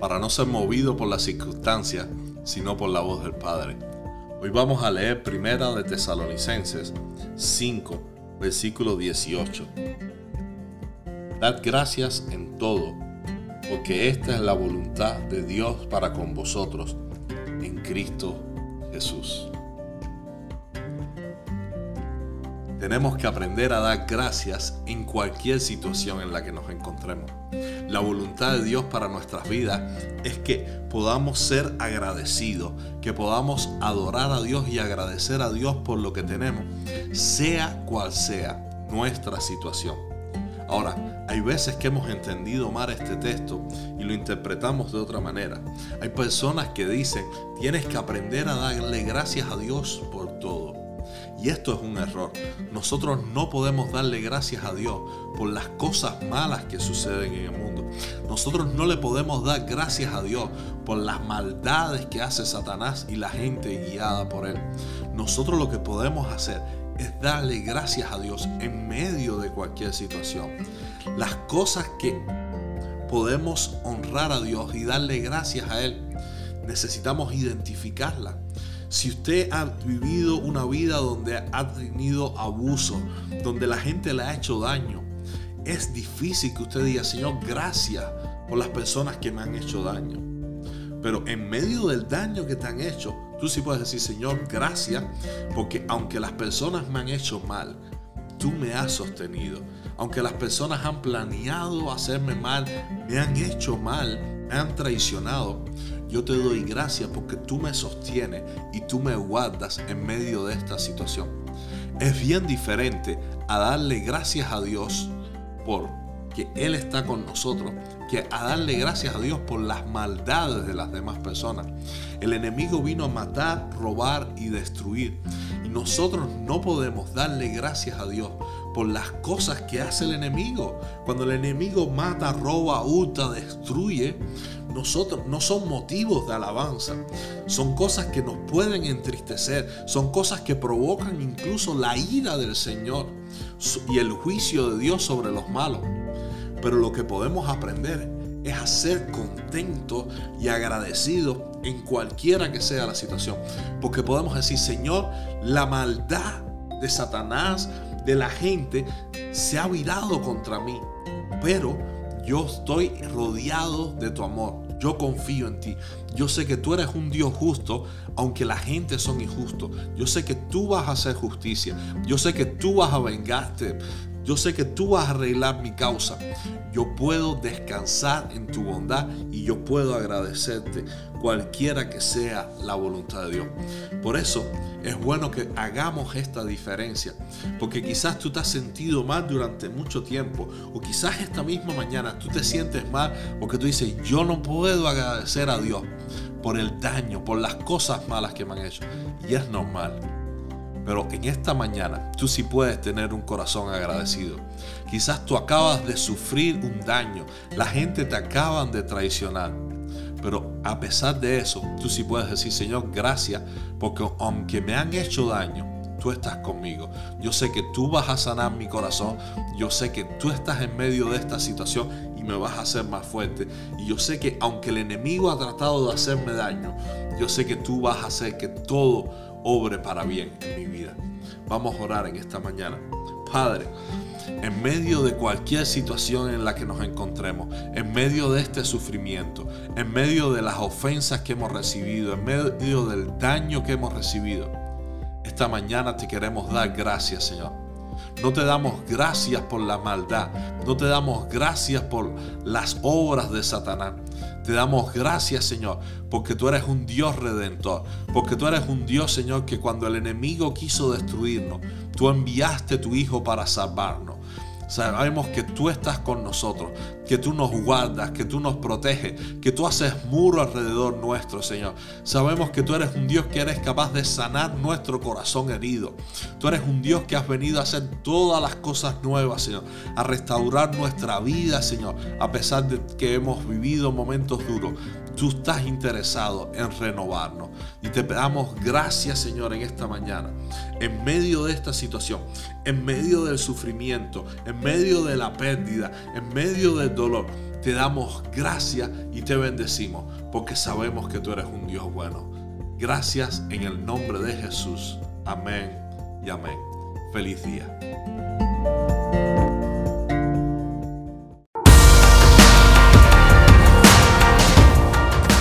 para no ser movido por las circunstancias, sino por la voz del Padre. Hoy vamos a leer Primera de Tesalonicenses 5, versículo 18. Dad gracias en todo, porque esta es la voluntad de Dios para con vosotros, en Cristo Jesús. Tenemos que aprender a dar gracias en cualquier situación en la que nos encontremos. La voluntad de Dios para nuestras vidas es que podamos ser agradecidos, que podamos adorar a Dios y agradecer a Dios por lo que tenemos, sea cual sea nuestra situación. Ahora, hay veces que hemos entendido mal este texto y lo interpretamos de otra manera. Hay personas que dicen, tienes que aprender a darle gracias a Dios por todo. Y esto es un error. Nosotros no podemos darle gracias a Dios por las cosas malas que suceden en el mundo. Nosotros no le podemos dar gracias a Dios por las maldades que hace Satanás y la gente guiada por él. Nosotros lo que podemos hacer es darle gracias a Dios en medio de cualquier situación. Las cosas que podemos honrar a Dios y darle gracias a Él, necesitamos identificarlas si usted ha vivido una vida donde ha tenido abuso, donde la gente le ha hecho daño, es difícil que usted diga, Señor, gracias por las personas que me han hecho daño. Pero en medio del daño que te han hecho, tú sí puedes decir, Señor, gracias, porque aunque las personas me han hecho mal, tú me has sostenido. Aunque las personas han planeado hacerme mal, me han hecho mal, me han traicionado, yo te doy gracias porque tú me sostienes y tú me guardas en medio de esta situación. Es bien diferente a darle gracias a Dios por que Él está con nosotros que a darle gracias a Dios por las maldades de las demás personas. El enemigo vino a matar, robar y destruir. Y nosotros no podemos darle gracias a Dios las cosas que hace el enemigo. Cuando el enemigo mata, roba, hurta, destruye, nosotros no son motivos de alabanza. Son cosas que nos pueden entristecer. Son cosas que provocan incluso la ira del Señor y el juicio de Dios sobre los malos. Pero lo que podemos aprender es a ser contentos y agradecidos en cualquiera que sea la situación. Porque podemos decir, Señor, la maldad de Satanás, de la gente, se ha virado contra mí. Pero yo estoy rodeado de tu amor. Yo confío en ti. Yo sé que tú eres un Dios justo, aunque la gente son injustos. Yo sé que tú vas a hacer justicia. Yo sé que tú vas a vengarte. Yo sé que tú vas a arreglar mi causa. Yo puedo descansar en tu bondad y yo puedo agradecerte cualquiera que sea la voluntad de Dios. Por eso es bueno que hagamos esta diferencia, porque quizás tú te has sentido mal durante mucho tiempo, o quizás esta misma mañana tú te sientes mal porque tú dices, yo no puedo agradecer a Dios por el daño, por las cosas malas que me han hecho. Y es normal. Pero en esta mañana tú sí puedes tener un corazón agradecido. Quizás tú acabas de sufrir un daño, la gente te acaban de traicionar. Pero a pesar de eso, tú sí puedes decir, Señor, gracias, porque aunque me han hecho daño, tú estás conmigo. Yo sé que tú vas a sanar mi corazón. Yo sé que tú estás en medio de esta situación y me vas a hacer más fuerte. Y yo sé que aunque el enemigo ha tratado de hacerme daño, yo sé que tú vas a hacer que todo obre para bien en mi vida. Vamos a orar en esta mañana. Padre, en medio de cualquier situación en la que nos encontremos, en medio de este sufrimiento, en medio de las ofensas que hemos recibido, en medio del daño que hemos recibido, esta mañana te queremos dar gracias, Señor. No te damos gracias por la maldad, no te damos gracias por las obras de Satanás. Te damos gracias, Señor, porque tú eres un Dios redentor, porque tú eres un Dios, Señor, que cuando el enemigo quiso destruirnos, tú enviaste tu Hijo para salvarnos. Sabemos que tú estás con nosotros, que tú nos guardas, que tú nos proteges, que tú haces muro alrededor nuestro, Señor. Sabemos que tú eres un Dios que eres capaz de sanar nuestro corazón herido. Tú eres un Dios que has venido a hacer todas las cosas nuevas, Señor, a restaurar nuestra vida, Señor, a pesar de que hemos vivido momentos duros. Tú estás interesado en renovarnos. Y te damos gracias, Señor, en esta mañana. En medio de esta situación, en medio del sufrimiento, en medio de la pérdida, en medio del dolor, te damos gracias y te bendecimos porque sabemos que tú eres un Dios bueno. Gracias en el nombre de Jesús. Amén y amén. Feliz día.